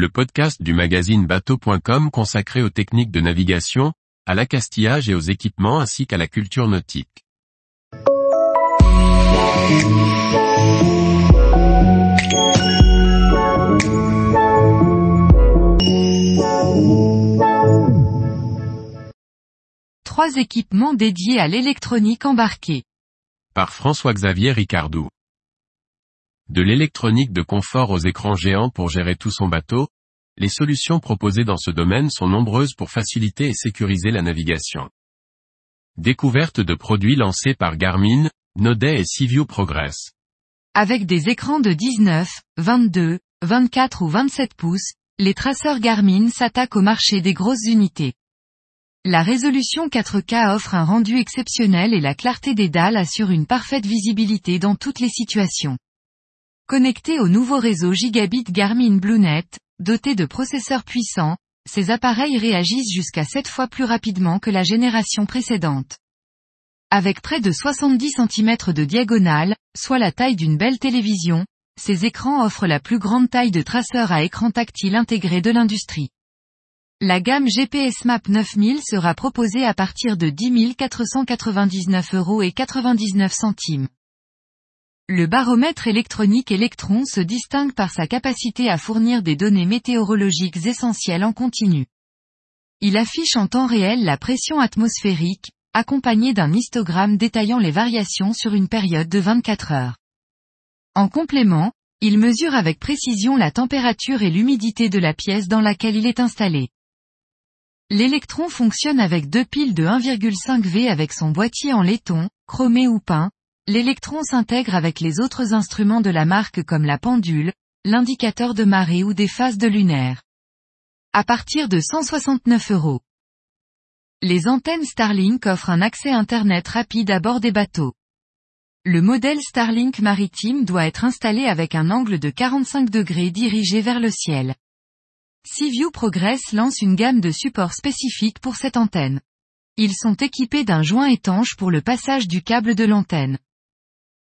le podcast du magazine bateau.com consacré aux techniques de navigation, à l'accastillage et aux équipements ainsi qu'à la culture nautique. Trois équipements dédiés à l'électronique embarquée. Par François-Xavier Ricardou. De l'électronique de confort aux écrans géants pour gérer tout son bateau, les solutions proposées dans ce domaine sont nombreuses pour faciliter et sécuriser la navigation. Découverte de produits lancés par Garmin, Nodet et Civio Progress. Avec des écrans de 19, 22, 24 ou 27 pouces, les traceurs Garmin s'attaquent au marché des grosses unités. La résolution 4K offre un rendu exceptionnel et la clarté des dalles assure une parfaite visibilité dans toutes les situations. Connectés au nouveau réseau gigabit Garmin BlueNet, doté de processeurs puissants, ces appareils réagissent jusqu'à 7 fois plus rapidement que la génération précédente. Avec près de 70 cm de diagonale, soit la taille d'une belle télévision, ces écrans offrent la plus grande taille de traceur à écran tactile intégré de l'industrie. La gamme GPS Map 9000 sera proposée à partir de 10 499 euros et 99 centimes. Le baromètre électronique Electron se distingue par sa capacité à fournir des données météorologiques essentielles en continu. Il affiche en temps réel la pression atmosphérique, accompagné d'un histogramme détaillant les variations sur une période de 24 heures. En complément, il mesure avec précision la température et l'humidité de la pièce dans laquelle il est installé. L'électron fonctionne avec deux piles de 1,5 V avec son boîtier en laiton, chromé ou peint, L'électron s'intègre avec les autres instruments de la marque comme la pendule, l'indicateur de marée ou des phases de lunaire. À partir de 169 euros. Les antennes Starlink offrent un accès Internet rapide à bord des bateaux. Le modèle Starlink maritime doit être installé avec un angle de 45 degrés dirigé vers le ciel. Seaview Progress lance une gamme de supports spécifiques pour cette antenne. Ils sont équipés d'un joint étanche pour le passage du câble de l'antenne